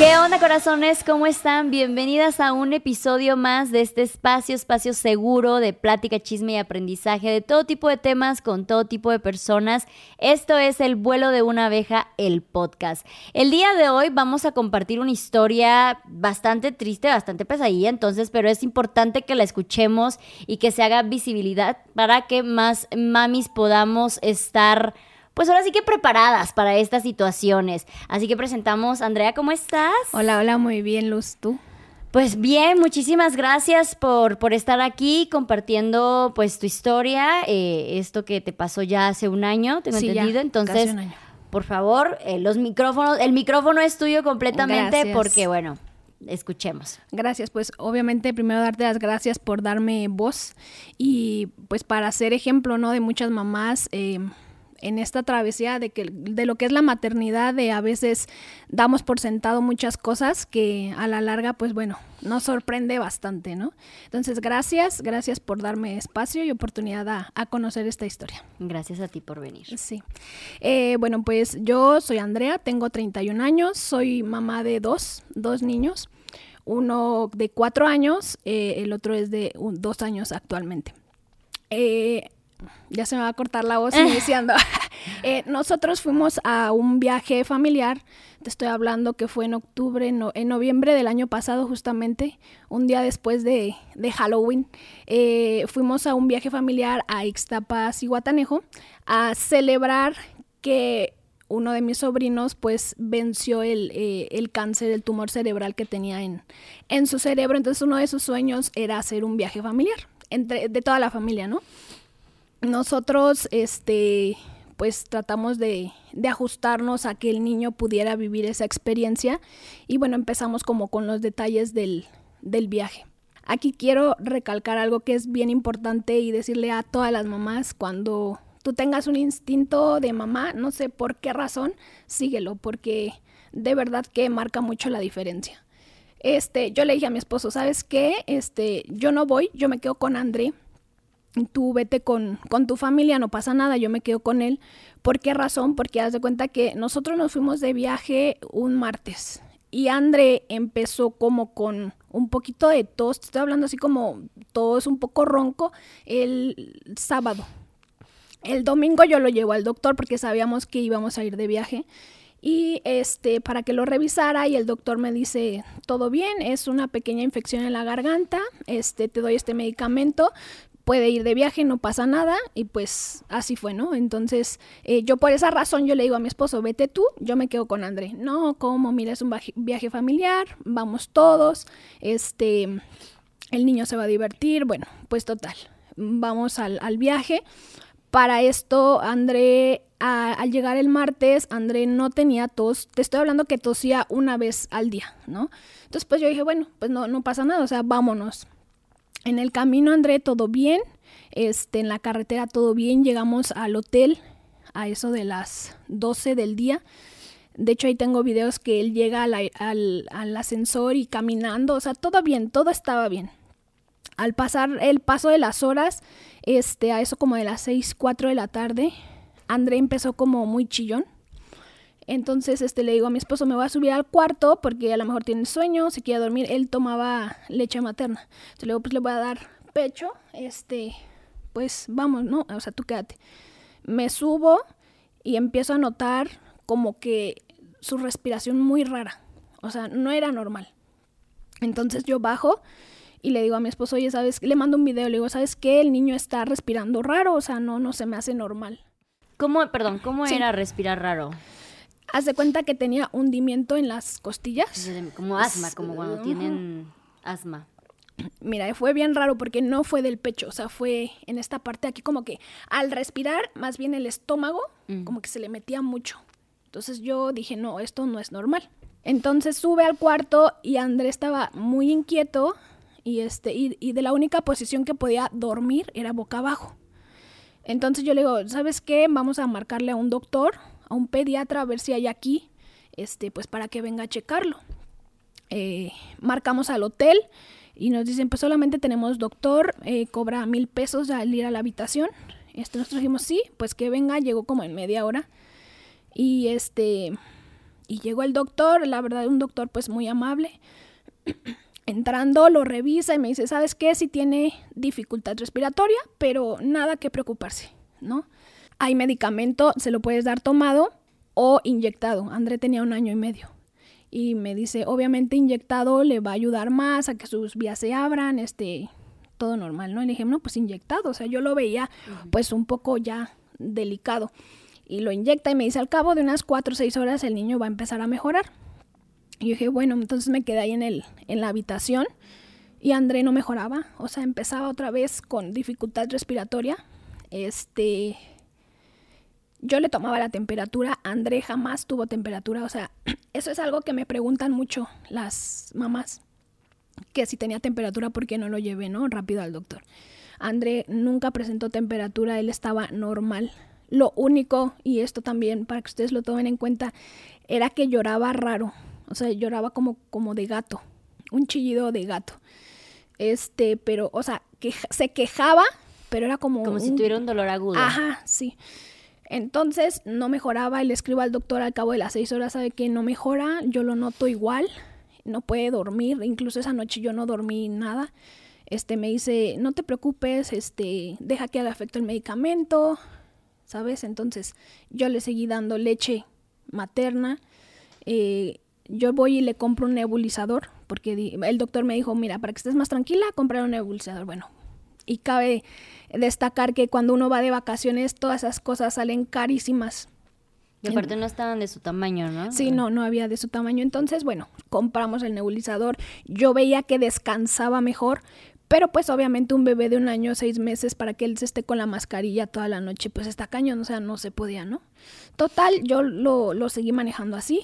¿Qué onda corazones? ¿Cómo están? Bienvenidas a un episodio más de este espacio, espacio seguro de plática, chisme y aprendizaje de todo tipo de temas con todo tipo de personas. Esto es El vuelo de una abeja, el podcast. El día de hoy vamos a compartir una historia bastante triste, bastante pesadilla, entonces, pero es importante que la escuchemos y que se haga visibilidad para que más mamis podamos estar pues ahora sí que preparadas para estas situaciones. Así que presentamos, Andrea, ¿cómo estás? Hola, hola, muy bien, Luz, ¿tú? Pues bien, muchísimas gracias por, por estar aquí compartiendo pues tu historia, eh, esto que te pasó ya hace un año, tengo Sí, ya, entendido. Entonces, casi un año. por favor, eh, los micrófonos, el micrófono es tuyo completamente Gracias. porque bueno, escuchemos. Gracias, pues obviamente primero darte las gracias por darme voz y pues para ser ejemplo, ¿no? De muchas mamás eh, en esta travesía de, que, de lo que es la maternidad, de a veces damos por sentado muchas cosas que a la larga, pues bueno, nos sorprende bastante, ¿no? Entonces, gracias, gracias por darme espacio y oportunidad a, a conocer esta historia. Gracias a ti por venir. Sí. Eh, bueno, pues yo soy Andrea, tengo 31 años, soy mamá de dos, dos niños, uno de cuatro años, eh, el otro es de un- dos años actualmente. Eh, ya se me va a cortar la voz iniciando. Eh, nosotros fuimos a un viaje familiar, te estoy hablando que fue en octubre, no- en noviembre del año pasado justamente, un día después de, de Halloween. Eh, fuimos a un viaje familiar a Ixtapas y Guatanejo a celebrar que uno de mis sobrinos pues venció el, eh, el cáncer, el tumor cerebral que tenía en, en su cerebro. Entonces uno de sus sueños era hacer un viaje familiar, entre, de toda la familia, ¿no? nosotros este pues tratamos de, de ajustarnos a que el niño pudiera vivir esa experiencia y bueno empezamos como con los detalles del, del viaje. Aquí quiero recalcar algo que es bien importante y decirle a todas las mamás cuando tú tengas un instinto de mamá, no sé por qué razón, síguelo porque de verdad que marca mucho la diferencia. Este, yo le dije a mi esposo, ¿sabes qué? Este, yo no voy, yo me quedo con André tú vete con, con tu familia, no pasa nada, yo me quedo con él. ¿Por qué razón? Porque haz de cuenta que nosotros nos fuimos de viaje un martes y André empezó como con un poquito de tos, te estoy hablando así como tos un poco ronco el sábado. El domingo yo lo llevo al doctor porque sabíamos que íbamos a ir de viaje y este para que lo revisara y el doctor me dice todo bien es una pequeña infección en la garganta este te doy este medicamento puede ir de viaje no pasa nada y pues así fue no entonces eh, yo por esa razón yo le digo a mi esposo vete tú yo me quedo con André no como mira es un viaje- familiar vamos todos este el niño se va a divertir bueno pues total vamos al, al viaje para esto, André, al llegar el martes, André no tenía tos. Te estoy hablando que tosía una vez al día, ¿no? Entonces, pues yo dije, bueno, pues no, no pasa nada, o sea, vámonos. En el camino, André, todo bien. Este, en la carretera, todo bien. Llegamos al hotel a eso de las 12 del día. De hecho, ahí tengo videos que él llega al, al- al ascensor y caminando, o sea, todo bien, todo estaba bien al pasar el paso de las horas, este, a eso como de las 6, 4 de la tarde, André empezó como muy chillón. Entonces, este, le digo a mi esposo, me voy a subir al cuarto porque a lo mejor tiene sueño, se quiere dormir. Él tomaba leche materna. Entonces, le digo, pues le voy a dar pecho, este, pues vamos, ¿no? O sea, tú quédate. Me subo y empiezo a notar como que su respiración muy rara. O sea, no era normal. Entonces yo bajo y le digo a mi esposo, oye, ¿sabes? Le mando un video, le digo, ¿sabes qué? El niño está respirando raro, o sea, no, no se me hace normal. ¿Cómo, perdón, cómo era respirar raro? Haz de cuenta que tenía hundimiento en las costillas. Como asma, como cuando tienen asma. Mira, fue bien raro porque no fue del pecho, o sea, fue en esta parte aquí como que al respirar, más bien el estómago, mm. como que se le metía mucho. Entonces yo dije, no, esto no es normal. Entonces sube al cuarto y André estaba muy inquieto y, este, y, de la única posición que podía dormir era boca abajo. Entonces yo le digo, ¿sabes qué? Vamos a marcarle a un doctor, a un pediatra, a ver si hay aquí, este, pues para que venga a checarlo. Eh, marcamos al hotel y nos dicen, pues solamente tenemos doctor, eh, cobra mil pesos al ir a la habitación. Este, nosotros dijimos, sí, pues que venga, llegó como en media hora. Y este, y llegó el doctor, la verdad, un doctor pues muy amable. Entrando, lo revisa y me dice, ¿sabes qué? Si tiene dificultad respiratoria, pero nada que preocuparse, ¿no? Hay medicamento, se lo puedes dar tomado o inyectado. André tenía un año y medio. Y me dice, obviamente inyectado le va a ayudar más a que sus vías se abran, este, todo normal, ¿no? Y le dije, no, pues inyectado. O sea, yo lo veía pues un poco ya delicado. Y lo inyecta y me dice, al cabo de unas 4 o 6 horas el niño va a empezar a mejorar. Y yo dije, bueno, entonces me quedé ahí en, el, en la habitación y André no mejoraba, o sea, empezaba otra vez con dificultad respiratoria. Este, yo le tomaba la temperatura, André jamás tuvo temperatura, o sea, eso es algo que me preguntan mucho las mamás, que si tenía temperatura, ¿por qué no lo llevé, no? Rápido al doctor. André nunca presentó temperatura, él estaba normal. Lo único, y esto también para que ustedes lo tomen en cuenta, era que lloraba raro. O sea, lloraba como, como de gato, un chillido de gato. Este, pero, o sea, que, se quejaba, pero era como... Como si tuviera un dolor agudo. Ajá, sí. Entonces no mejoraba y le escribo al doctor al cabo de las seis horas, sabe que no mejora, yo lo noto igual, no puede dormir, incluso esa noche yo no dormí nada. Este me dice, no te preocupes, este, deja que haga efecto el medicamento, ¿sabes? Entonces yo le seguí dando leche materna. Eh, yo voy y le compro un nebulizador, porque el doctor me dijo, mira, para que estés más tranquila, comprar un nebulizador. Bueno, y cabe destacar que cuando uno va de vacaciones, todas esas cosas salen carísimas. Y aparte no estaban de su tamaño, ¿no? Sí, no, no había de su tamaño. Entonces, bueno, compramos el nebulizador. Yo veía que descansaba mejor, pero pues obviamente un bebé de un año, seis meses, para que él se esté con la mascarilla toda la noche, pues está cañón, o sea, no se podía, ¿no? Total, yo lo, lo seguí manejando así.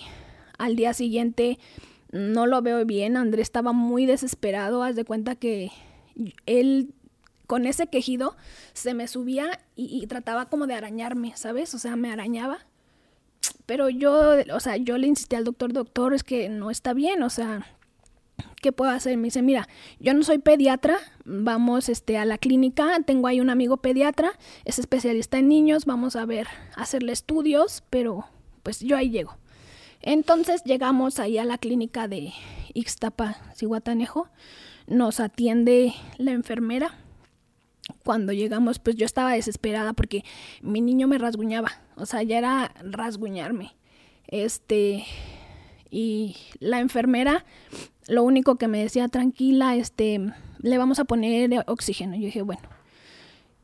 Al día siguiente no lo veo bien, Andrés estaba muy desesperado, haz de cuenta que él con ese quejido se me subía y, trataba como de arañarme, ¿sabes? O sea, me arañaba. Pero yo, o sea, yo le insistí al doctor, doctor, es que no está bien, o sea, ¿qué puedo hacer? Me dice, mira, yo no soy pediatra, vamos este, a la clínica, tengo ahí un amigo pediatra, es especialista en niños, vamos a ver, hacerle estudios, pero pues yo ahí llego. Entonces llegamos ahí a la clínica de Ixtapa, Cihuatanejo. Nos atiende la enfermera. Cuando llegamos, pues yo estaba desesperada porque mi niño me rasguñaba. O sea, ya era rasguñarme. Este. Y la enfermera, lo único que me decía, tranquila, este, le vamos a poner oxígeno. Yo dije, bueno.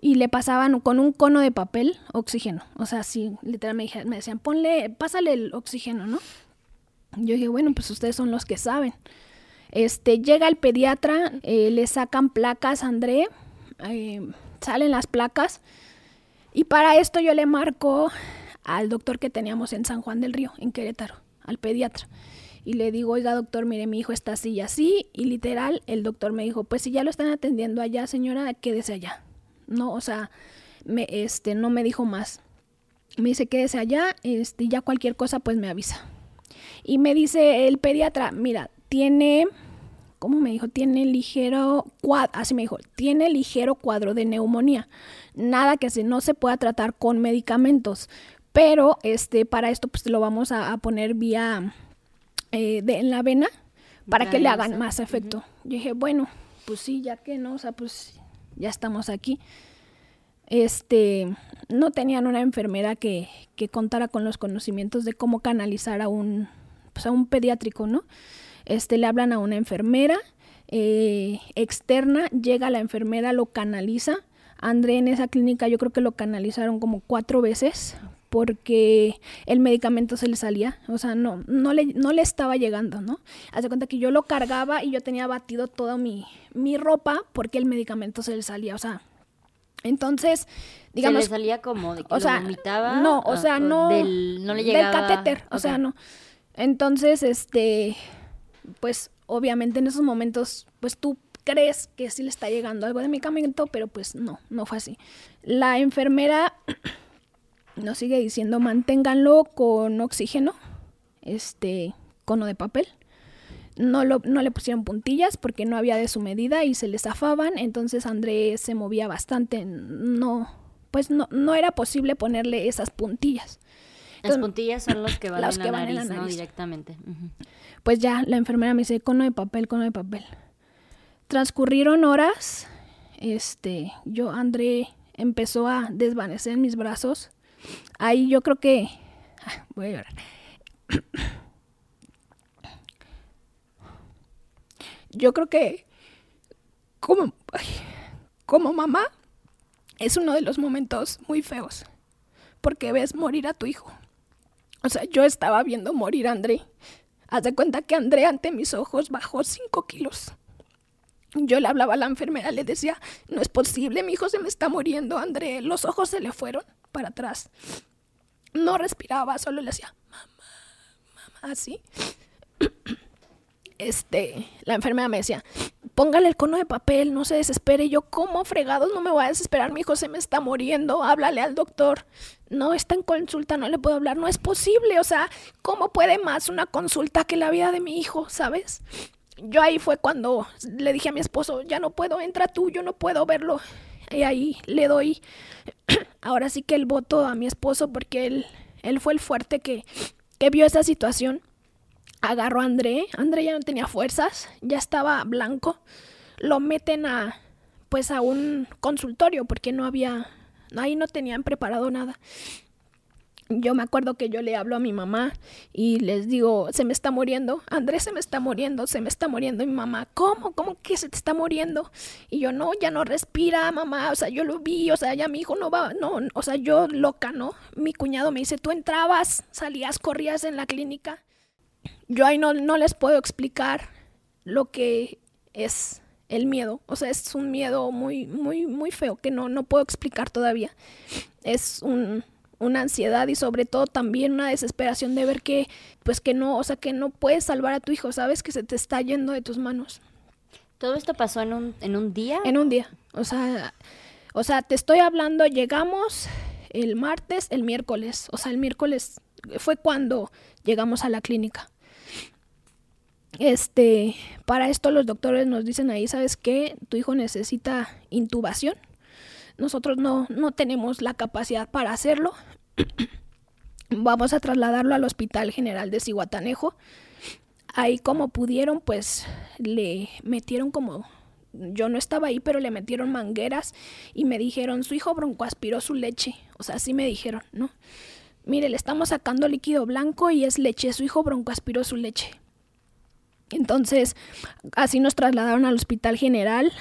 Y le pasaban con un cono de papel oxígeno. O sea, sí, literalmente me decían, ponle, pásale el oxígeno, ¿no? Yo dije, bueno, pues ustedes son los que saben. Este, llega el pediatra, eh, le sacan placas a André, salen las placas. Y para esto yo le marco al doctor que teníamos en San Juan del Río, en Querétaro, al pediatra. Y le digo, oiga doctor, mire, mi hijo está así y así. Y literal, el doctor me dijo, pues si ya lo están atendiendo allá, señora, quédese allá. No, o sea, me, este, no me dijo más. Me dice, quédese allá, este, ya cualquier cosa, pues me avisa. Y me dice el pediatra, mira, tiene, ¿cómo me dijo? Tiene ligero cuadro, así me dijo, tiene ligero cuadro de neumonía. Nada que se, no se pueda tratar con medicamentos. Pero este, para esto pues lo vamos a, poner vía eh, de, en la vena para que le hagan más efecto. Yo dije, bueno, pues sí, ya que no, o sea, pues ya estamos aquí. este, no tenían una enfermera que, que contara con los conocimientos de cómo canalizar a un, pues a un pediátrico, ¿no? Este, le hablan a una enfermera eh, externa, llega la enfermera, lo canaliza. André en esa clínica yo creo que lo canalizaron como cuatro veces porque el medicamento se le salía, o sea, no, no, le, no le estaba llegando, ¿no? Hace cuenta que yo lo cargaba y yo tenía batido toda mi, mi ropa porque el medicamento se le salía, o sea, entonces, digamos... ¿Se le salía como de que o sea, vomitaba? No, o sea, no... Del, no le llegaba... Del catéter, o sea, no. Entonces, este, pues, obviamente en esos momentos, pues tú crees que sí le está llegando algo de medicamento, pero pues no, no fue así. La enfermera nos sigue diciendo manténganlo con oxígeno, este, cono de papel. No, lo, no le pusieron puntillas porque no había de su medida y se le zafaban, entonces André se movía bastante, no, pues no, no era posible ponerle esas puntillas. Las puntillas son los que van, los en, que la van en la nariz, ¿no? Directamente. Pues ya la enfermera me dice, cono de papel, cono de papel. Transcurrieron horas, este, yo, André empezó a desvanecer en mis brazos. Ahí yo creo que, ah, voy a llorar. Yo creo que como, ay, como mamá es uno de los momentos muy feos, porque ves morir a tu hijo. O sea, yo estaba viendo morir a André. Haz de cuenta que André ante mis ojos bajó 5 kilos. Yo le hablaba a la enfermera, le decía, no es posible, mi hijo se me está muriendo, André. Los ojos se le fueron para atrás. No respiraba, solo le decía, mamá, mamá, así. Este, la enfermera me decía, póngale el cono de papel, no se desespere. Yo, ¿cómo fregados? No me voy a desesperar, mi hijo se me está muriendo, háblale al doctor. No está en consulta, no le puedo hablar, no es posible. O sea, ¿cómo puede más una consulta que la vida de mi hijo, sabes? Yo ahí fue cuando le dije a mi esposo, ya no puedo, entra tú, yo no puedo verlo. Y ahí le doy ahora sí que el voto a mi esposo porque él, él fue el fuerte que, que vio esa situación. Agarró a André, André ya no tenía fuerzas, ya estaba blanco. Lo meten a pues a un consultorio porque no había ahí no tenían preparado nada. Yo me acuerdo que yo le hablo a mi mamá y les digo, se me está muriendo, Andrés se me está muriendo, se me está muriendo. Y mi mamá, ¿cómo? ¿Cómo que se te está muriendo? Y yo, no, ya no respira, mamá, o sea, yo lo vi, o sea, ya mi hijo no va, no, o sea, yo loca, ¿no? Mi cuñado me dice, tú entrabas, salías, corrías en la clínica. Yo ahí no, no les puedo explicar lo que es el miedo, o sea, es un miedo muy, muy, muy feo que no, no puedo explicar todavía. Es un, una ansiedad y sobre todo también una desesperación de ver que, pues que no, o sea, que no puedes salvar a tu hijo, sabes que se te está yendo de tus manos. ¿Todo esto pasó en un, en un día? En un día, o sea, o sea, te estoy hablando, llegamos el martes, el miércoles, o sea, el miércoles fue cuando llegamos a la clínica. Este, para esto los doctores nos dicen ahí, ¿sabes qué? Tu hijo necesita intubación. Nosotros no, no tenemos la capacidad para hacerlo. Vamos a trasladarlo al Hospital General de Cihuatanejo. Ahí como pudieron, pues le metieron como... Yo no estaba ahí, pero le metieron mangueras y me dijeron, su hijo broncoaspiró su leche. O sea, así me dijeron, ¿no? Mire, le estamos sacando líquido blanco y es leche. Su hijo broncoaspiró su leche. Entonces, así nos trasladaron al Hospital General.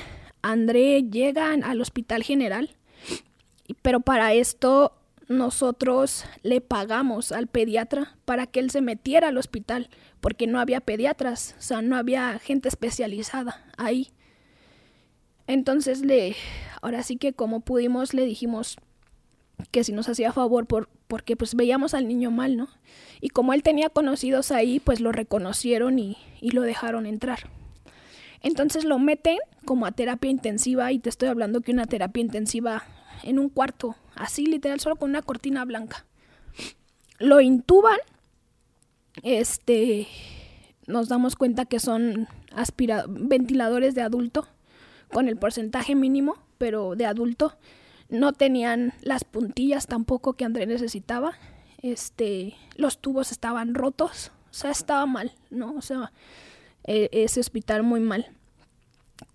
André llega al Hospital General, pero para esto nosotros le pagamos al pediatra para que él se metiera al hospital, porque no había pediatras, o sea, no había gente especializada ahí. Entonces le, ahora sí que como pudimos le dijimos que si nos hacía favor por, porque pues veíamos al niño mal, ¿no? Y como él tenía conocidos ahí, pues lo reconocieron y, y lo dejaron entrar. Entonces lo meten como a terapia intensiva y te estoy hablando que una terapia intensiva en un cuarto, así literal, solo con una cortina blanca. Lo intuban, este, nos damos cuenta que son ventiladores de adulto con el porcentaje mínimo, pero de adulto. No tenían las puntillas tampoco que André necesitaba. Este, los tubos estaban rotos, o sea, estaba mal, ¿no? O sea, e ese hospital muy mal.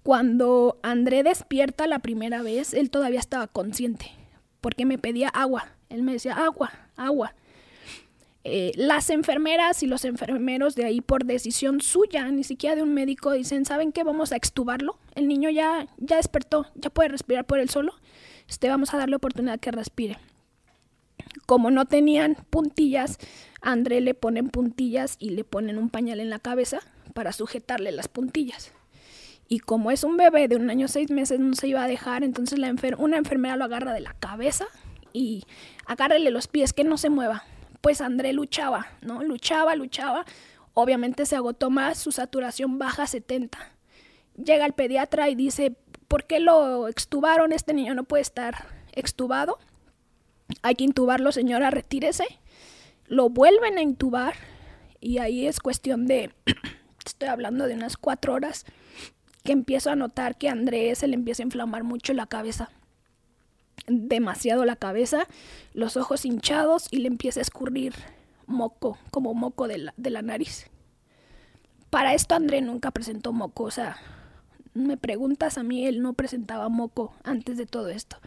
Cuando André despierta la primera vez, él todavía estaba consciente. porque me pedía agua. Él me decía, agua, agua. Eh, las enfermeras y los enfermeros de ahí por decisión suya, ni siquiera de un médico, dicen, ¿saben qué? Vamos a extubarlo. El niño ya, ya despertó, ya puede respirar por él solo. Este, vamos a darle oportunidad que respire. Como no tenían puntillas, André le ponen puntillas y le ponen un pañal en la cabeza para sujetarle las puntillas. Y como es un bebé de un año seis meses, no se iba a dejar, entonces la una enfermera lo agarra de la cabeza y agárrele los pies, que no se mueva pues André luchaba, ¿no? Luchaba, luchaba. Obviamente se agotó más, su saturación baja a 70. Llega el pediatra y dice, ¿por qué lo extubaron? Este niño no puede estar extubado. Hay que intubarlo, señora, retírese. Lo vuelven a intubar y ahí es cuestión de, estoy hablando de unas cuatro horas, que empiezo a notar que a Andrés se le empieza a inflamar mucho la cabeza demasiado la cabeza, los ojos hinchados y le empieza a escurrir moco, como moco de la, de la nariz. Para esto André nunca presentó moco, o sea, me preguntas a mí, él no presentaba moco antes de todo esto.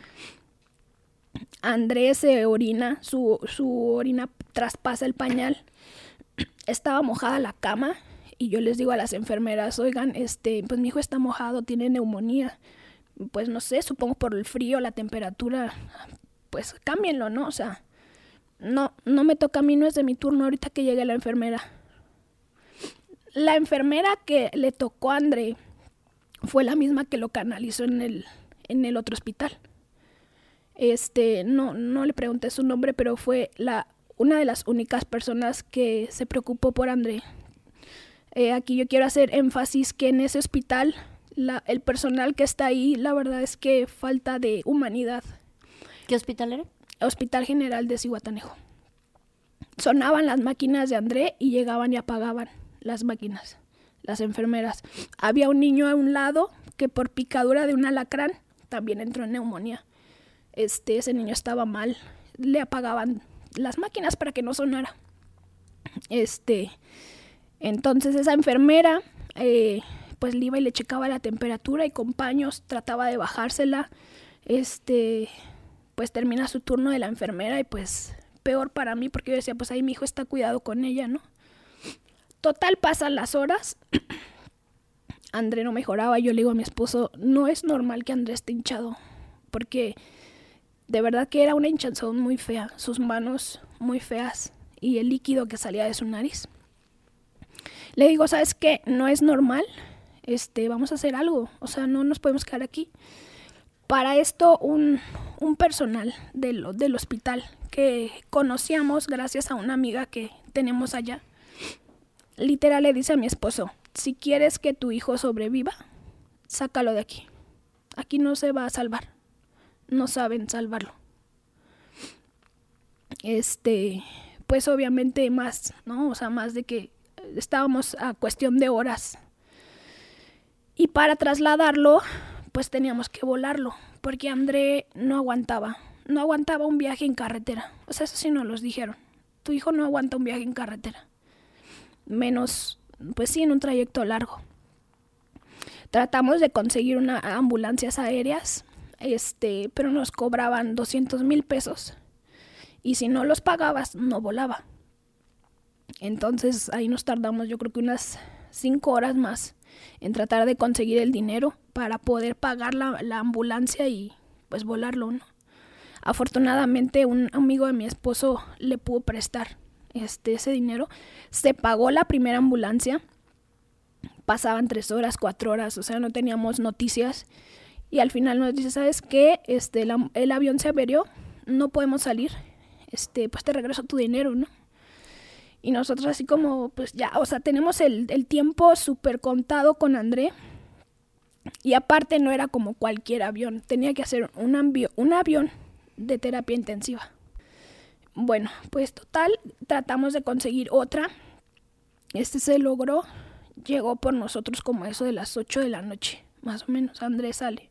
Andrés se orina, su, su orina traspasa el pañal, estaba mojada la cama y yo les digo a las enfermeras, oigan, este, pues mi hijo está mojado, tiene neumonía pues no sé, supongo por el frío, la temperatura, pues cámbienlo, ¿no? O sea, no, no me toca a mí, no es de mi turno ahorita que llegue la enfermera. La enfermera que le tocó a André fue la misma que lo canalizó en el, en el otro hospital. Este, no, no le pregunté su nombre, pero fue la, una de las únicas personas que se preocupó por André. Eh, aquí yo quiero hacer énfasis que en ese hospital el personal que está ahí, la verdad es que falta de humanidad. ¿Qué hospital era? Hospital General de Cihuatanejo. Sonaban las máquinas de André y llegaban y apagaban las máquinas, las enfermeras. Había un niño a un lado que por picadura de un alacrán también entró en neumonía. Este, ese niño estaba mal. Le apagaban las máquinas para que no sonara. Este, entonces esa enfermera eh, pues le iba y le checaba la temperatura y con paños trataba de bajársela. Este, pues termina su turno de la enfermera y pues peor para mí porque yo decía, pues ahí mi hijo está cuidado con ella, ¿no? Total, pasan las horas. André no mejoraba. Yo le digo a mi esposo, no es normal que André esté hinchado. Porque de verdad que era una hinchazón muy fea. Sus manos muy feas. Y el líquido que salía de su nariz. Le digo, ¿sabes qué? No es normal este, vamos a hacer algo, o sea, no nos podemos quedar aquí. Para esto, un, personal del, del hospital que conocíamos gracias a una amiga que tenemos allá, literal le dice a mi esposo, si quieres que tu hijo sobreviva, sácalo de aquí. Aquí no se va a salvar. No saben salvarlo. Este, pues obviamente más, ¿no? O sea, más de que estábamos a cuestión de horas y para trasladarlo, pues teníamos que volarlo, porque André no aguantaba, no aguantaba un viaje en carretera. O sea, eso sí nos los dijeron. Tu hijo no aguanta un viaje en carretera. Menos, pues sí, en un trayecto largo. Tratamos de conseguir una ambulancias aéreas, este, pero nos cobraban 200 mil pesos. Y si no los pagabas, no volaba. Entonces ahí nos tardamos yo creo que unas cinco horas más en tratar de conseguir el dinero para poder pagar la, ambulancia y pues volarlo. Afortunadamente un amigo de mi esposo le pudo prestar este, ese dinero. Se pagó la primera ambulancia. Pasaban tres horas, cuatro horas, o sea, no teníamos noticias. Y al final nos dice, ¿sabes qué? Este, el avión se averió, no podemos salir. Este, pues te regreso tu dinero, ¿no? Y nosotros así como, pues ya, o sea, tenemos el, tiempo súper contado con André. Y aparte no era como cualquier avión, tenía que hacer un, un avión de terapia intensiva. Bueno, pues total, tratamos de conseguir otra. Este se logró, llegó por nosotros como eso de las 8 de la noche, más o menos. Andrés sale.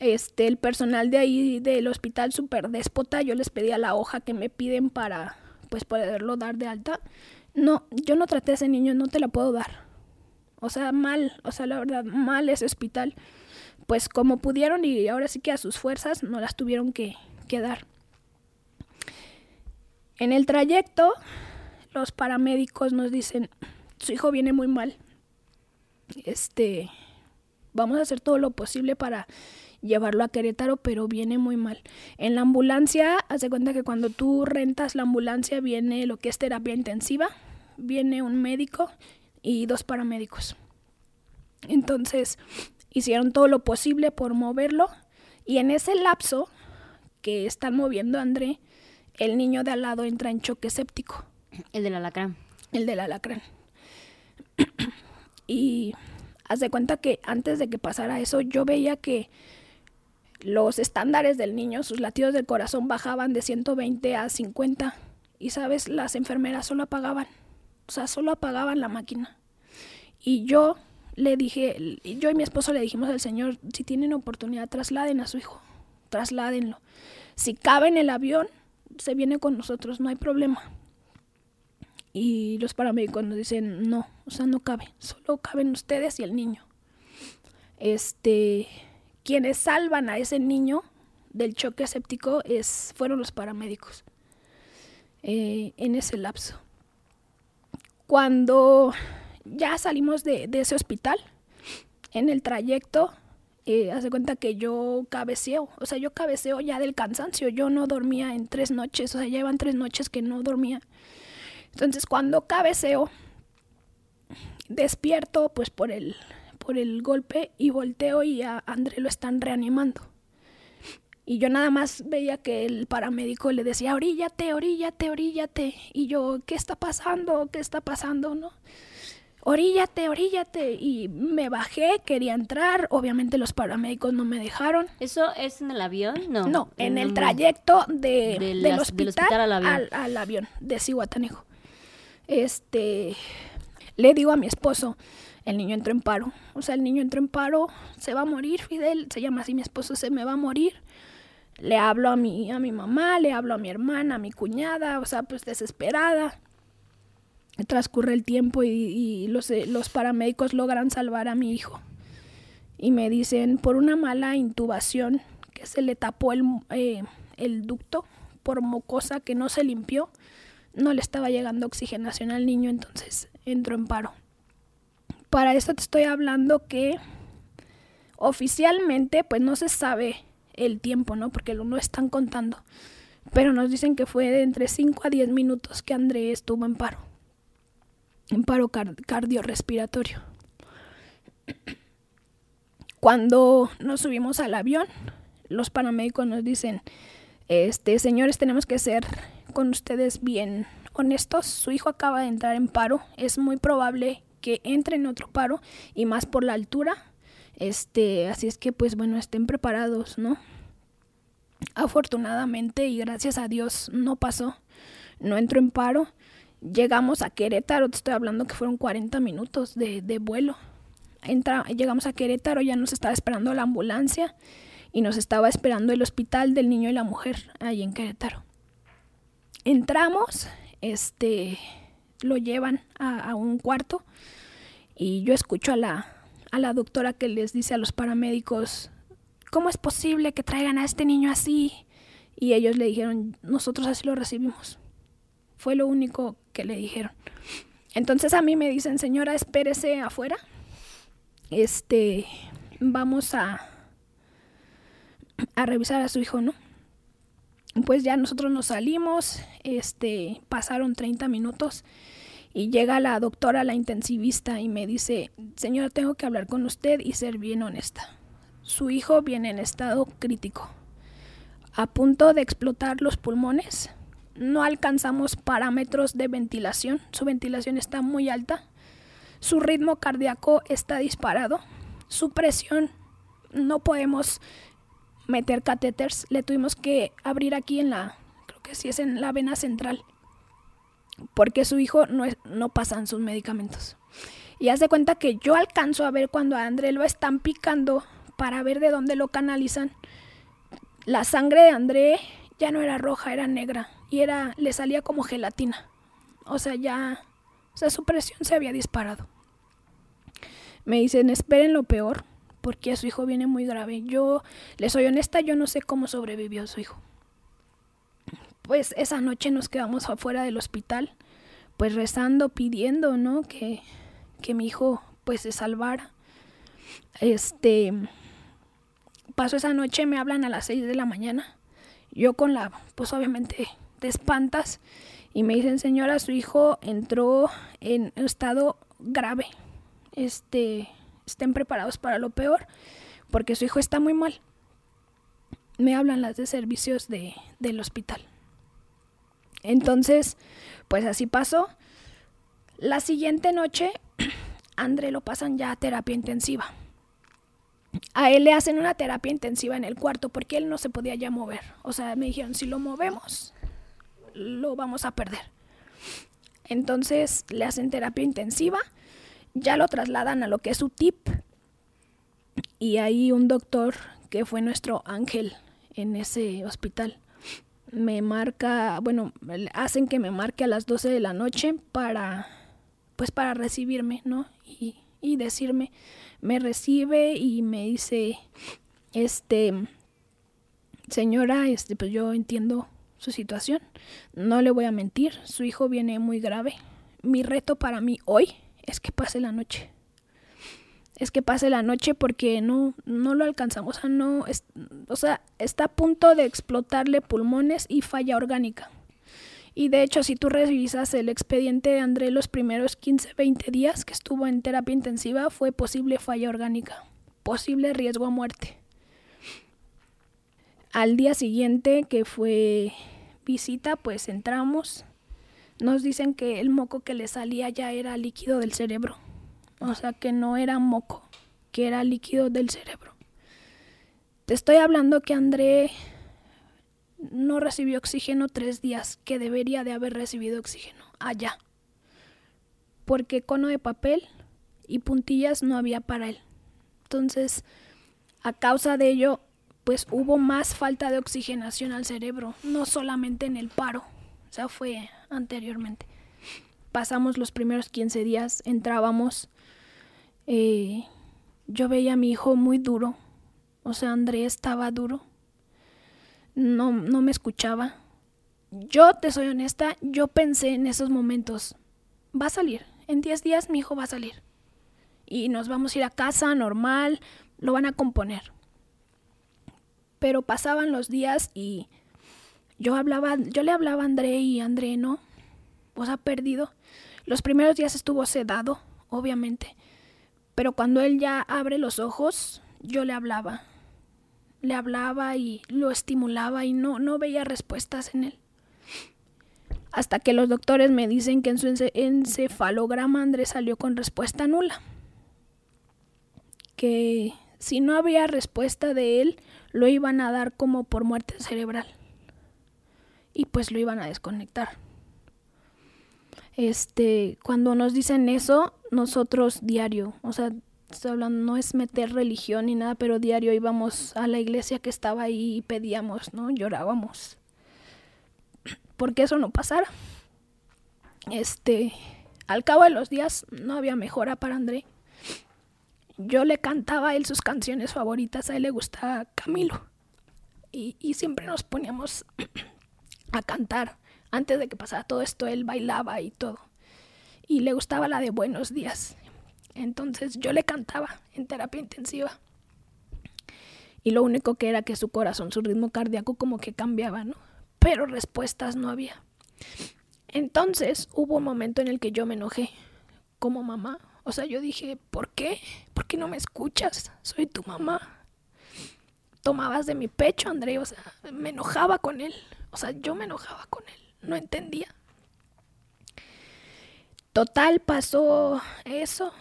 Este, el personal de ahí del hospital súper déspota, yo les pedía la hoja que me piden para pues poderlo dar de alta. No, yo no traté a ese niño, no te la puedo dar. O sea, mal, o sea, la verdad, mal ese hospital. Pues como pudieron y ahora sí que a sus fuerzas no las tuvieron que, quedar. En el trayecto, los paramédicos nos dicen, su hijo viene muy mal. Este, vamos a hacer todo lo posible para llevarlo a Querétaro, pero viene muy mal. En la ambulancia, hace cuenta que cuando tú rentas la ambulancia viene lo que es terapia intensiva, viene un médico y dos paramédicos. Entonces, hicieron todo lo posible por moverlo y en ese lapso que están moviendo a André, el niño de al lado entra en choque séptico. El del alacrán. El del alacrán. y haz de cuenta que antes de que pasara eso, yo veía que los estándares del niño, sus latidos del corazón bajaban de 120 a 50 y sabes, las enfermeras solo apagaban, o sea, solo apagaban la máquina. Y yo le dije, yo y mi esposo le dijimos al Señor, si tienen oportunidad, trasladen a su hijo, trasládenlo. Si cabe en el avión, se viene con nosotros, no hay problema. Y los paramédicos nos dicen, no, o sea, no cabe, solo caben ustedes y el niño. Este, quienes salvan a ese niño del choque séptico es, fueron los paramédicos eh, en ese lapso. Cuando ya salimos de, ese hospital, en el trayecto, eh, hace cuenta que yo cabeceo, o sea, yo cabeceo ya del cansancio, yo no dormía en tres noches, o sea, llevan tres noches que no dormía. Entonces, cuando cabeceo, despierto pues por el por el golpe y volteo y a André lo están reanimando. Y yo nada más veía que el paramédico le decía, oríllate, oríllate, oríllate. Y yo, ¿qué está pasando? ¿Qué está pasando? ¿No? Oríllate, oríllate. Y me bajé, quería entrar. Obviamente los paramédicos no me dejaron. ¿Eso es en el avión? No. No, en, el trayecto de, del, hospital, al avión. Al, avión de Cihuatanejo. Este, le digo a mi esposo, el niño entró en paro. O sea, el niño entró en paro, se va a morir, Fidel, se llama así mi esposo, se me va a morir. Le hablo a mi, a mi mamá, le hablo a mi hermana, a mi cuñada, o sea, pues desesperada. Transcurre el tiempo y, los, eh, los paramédicos logran salvar a mi hijo. Y me dicen, por una mala intubación, que se le tapó el, eh, el ducto por mocosa que no se limpió, no le estaba llegando oxigenación al niño, entonces entró en paro. Para esto te estoy hablando que oficialmente pues no se sabe el tiempo, ¿no? Porque lo no están contando. Pero nos dicen que fue de entre 5 a 10 minutos que André estuvo en paro. En paro cardiorrespiratorio. Cuando nos subimos al avión, los paramédicos nos dicen, este, señores, tenemos que ser con ustedes bien honestos. Su hijo acaba de entrar en paro. Es muy probable que entre en otro paro y más por la altura. Este, así es que pues bueno, estén preparados, ¿no? Afortunadamente y gracias a Dios no pasó. No entró en paro. Llegamos a Querétaro, te estoy hablando que fueron 40 minutos de, vuelo. Entra, llegamos a Querétaro, ya nos estaba esperando la ambulancia y nos estaba esperando el hospital del niño y la mujer ahí en Querétaro. Entramos, este, lo llevan a, un cuarto y yo escucho a la, a la doctora que les dice a los paramédicos, ¿cómo es posible que traigan a este niño así? Y ellos le dijeron, nosotros así lo recibimos. Fue lo único que le dijeron. Entonces a mí me dicen, señora, espérese afuera. Este, vamos a, a revisar a su hijo, ¿no? Pues ya nosotros nos salimos, este, pasaron 30 minutos y llega la doctora, la intensivista, y me dice, señora, tengo que hablar con usted y ser bien honesta. Su hijo viene en estado crítico, a punto de explotar los pulmones. No alcanzamos parámetros de ventilación, su ventilación está muy alta, su ritmo cardíaco está disparado, su presión no podemos meter catéteres, le tuvimos que abrir aquí en la, creo que sí es en la vena central, porque su hijo no, es, no pasan sus medicamentos. Y haz de cuenta que yo alcanzo a ver cuando a André lo están picando para ver de dónde lo canalizan. La sangre de André ya no era roja, era negra y era le salía como gelatina. O sea, ya o sea, su presión se había disparado. Me dicen, "Esperen lo peor." Porque su hijo viene muy grave. Yo, le soy honesta, yo no sé cómo sobrevivió su hijo. pues esa noche nos quedamos afuera del hospital, pues rezando, pidiendo, ¿no? Que, que mi hijo pues se salvara. Este, pasó esa noche, me hablan a las 6 de la mañana. Yo con la, pues obviamente te espantas y me dicen, señora, su hijo entró en estado grave. Este, estén preparados para lo peor, porque su hijo está muy mal. Me hablan las de servicios de, del hospital. Entonces, pues así pasó. La siguiente noche, André lo pasan ya a terapia intensiva. A él le hacen una terapia intensiva en el cuarto porque él no se podía ya mover. O sea, me dijeron, si lo movemos, lo vamos a perder. Entonces le hacen terapia intensiva, ya lo trasladan a lo que es su tip. Y ahí un doctor que fue nuestro ángel en ese hospital me marca, bueno, hacen que me marque a las 12 de la noche para pues para recibirme, ¿no? Y, y decirme, me recibe y me dice, este, señora, este, pues yo entiendo su situación. No le voy a mentir, su hijo viene muy grave. Mi reto para mí hoy es que pase la noche. Es que pase la noche porque no, no lo alcanzamos. O sea, no, o sea, está a punto de explotarle pulmones y falla orgánica. Y de hecho, si tú revisas el expediente de André los primeros 15, 20 días que estuvo en terapia intensiva, fue posible falla orgánica, posible riesgo a muerte. Al día siguiente, que fue visita, pues entramos. Nos dicen que el moco que le salía ya era líquido del cerebro. O sea, que no era moco, que era líquido del cerebro. Te estoy hablando que André no recibió oxígeno tres días, que debería de haber recibido oxígeno allá. Porque cono de papel y puntillas no había para él. Entonces, a causa de ello, pues hubo más falta de oxigenación al cerebro, no solamente en el paro, o sea, fue anteriormente. Pasamos los primeros 15 días, entrábamos, eh, yo veía a mi hijo muy duro, o sea, André estaba duro, no, no me escuchaba. Yo te soy honesta, yo pensé en esos momentos, va a salir, en 10 días mi hijo va a salir. Y nos vamos a ir a casa normal, lo van a componer pero pasaban los días y yo hablaba, yo le hablaba a André y André no, o sea, perdido. Los primeros días estuvo sedado, obviamente, pero cuando él ya abre los ojos, yo le hablaba. Le hablaba y lo estimulaba y no, no veía respuestas en él. Hasta que los doctores me dicen que en su encefalograma André salió con respuesta nula. Que si no había respuesta de él, lo iban a dar como por muerte cerebral. Y pues lo iban a desconectar. Este, cuando nos dicen eso, nosotros diario, o sea, hablando, no es meter religión ni nada, pero diario íbamos a la iglesia que estaba ahí y pedíamos, ¿no? Llorábamos. Porque eso no pasara. Este, al cabo de los días no había mejora para André yo le cantaba a él sus canciones favoritas, a él le gustaba Camilo. Y, siempre nos poníamos a cantar. Antes de que pasara todo esto, él bailaba y todo. Y le gustaba la de Buenos días. Entonces yo le cantaba en terapia intensiva. Y lo único que era que su corazón, su ritmo cardíaco como que cambiaba, ¿no? Pero respuestas no había. Entonces hubo un momento en el que yo me enojé como mamá o sea, yo dije, ¿por qué? ¿Por qué no me escuchas? Soy tu mamá. Tomabas de mi pecho, André. O sea, me enojaba con él. O sea, yo me enojaba con él. No entendía. Total, pasó eso.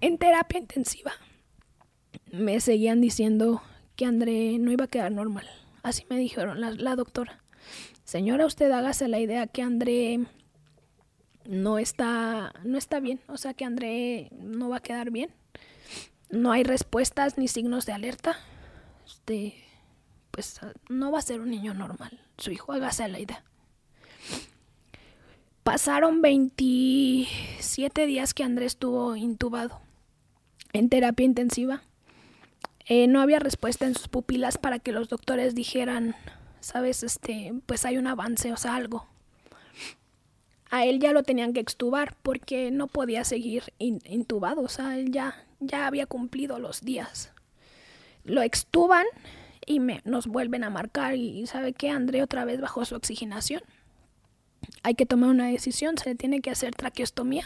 En terapia intensiva. Me seguían diciendo que André no iba a quedar normal. Así me dijeron la, doctora. Señora, usted hágase la idea que André no está, no está bien, o sea que André no va a quedar bien. No hay respuestas ni signos de alerta. Este, pues no va a ser un niño normal. Su hijo, hágase la idea. Pasaron 27 días que André estuvo intubado en terapia intensiva. Eh, no había respuesta en sus pupilas para que los doctores dijeran sabes, este, pues hay un avance, o sea, algo. A él ya lo tenían que extubar porque no podía seguir intubado, o sea, él ya, ya había cumplido los días. Lo extuban y me, nos vuelven a marcar y sabe que André otra vez bajó su oxigenación. Hay que tomar una decisión, se le tiene que hacer traqueostomía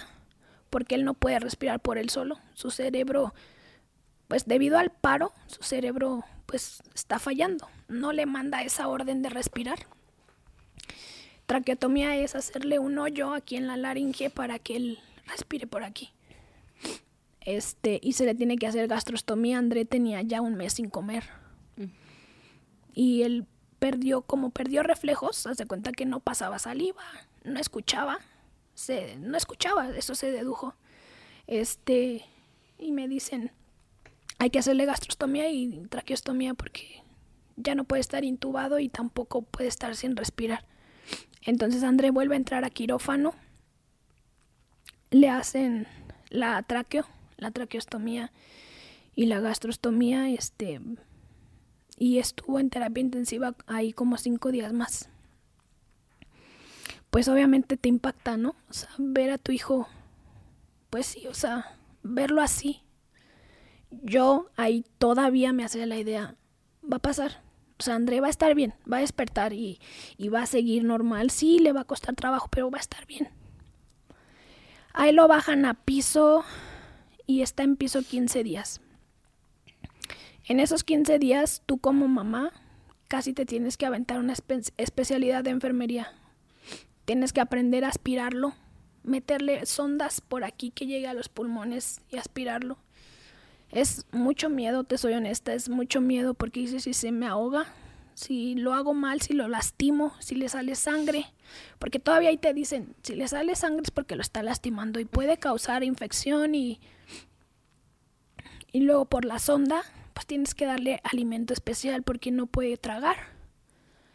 porque él no puede respirar por él solo. Su cerebro, pues debido al paro, su cerebro pues está fallando, no le manda esa orden de respirar. Traqueotomía es hacerle un hoyo aquí en la laringe para que él respire por aquí. Este, y se le tiene que hacer gastrostomía. André tenía ya un mes sin comer. Y él perdió, como perdió reflejos, hace cuenta que no pasaba saliva, no escuchaba, se, no escuchaba, eso se dedujo. Este, y me dicen, hay que hacerle gastrostomía y traqueostomía porque ya no puede estar intubado y tampoco puede estar sin respirar. Entonces André vuelve a entrar a quirófano, le hacen la traqueo, la traqueostomía y la gastrostomía, este, y estuvo en terapia intensiva ahí como cinco días más. Pues obviamente te impacta, ¿no? O sea, ver a tu hijo, pues sí, o sea, verlo así. Yo ahí todavía me hacía la idea, va a pasar, o sea, André va a estar bien, va a despertar y, va a seguir normal. Sí, le va a costar trabajo, pero va a estar bien. Ahí lo bajan a piso y está en piso 15 días. En esos 15 días, tú como mamá, casi te tienes que aventar una especialidad de enfermería. Tienes que aprender a aspirarlo, meterle sondas por aquí que llegue a los pulmones y aspirarlo. Es mucho miedo, te soy honesta, es mucho miedo porque dice si se me ahoga, si lo hago mal, si lo lastimo, si le sale sangre, porque todavía ahí te dicen, si le sale sangre es porque lo está lastimando y puede causar infección y y luego por la sonda, pues tienes que darle alimento especial porque no puede tragar.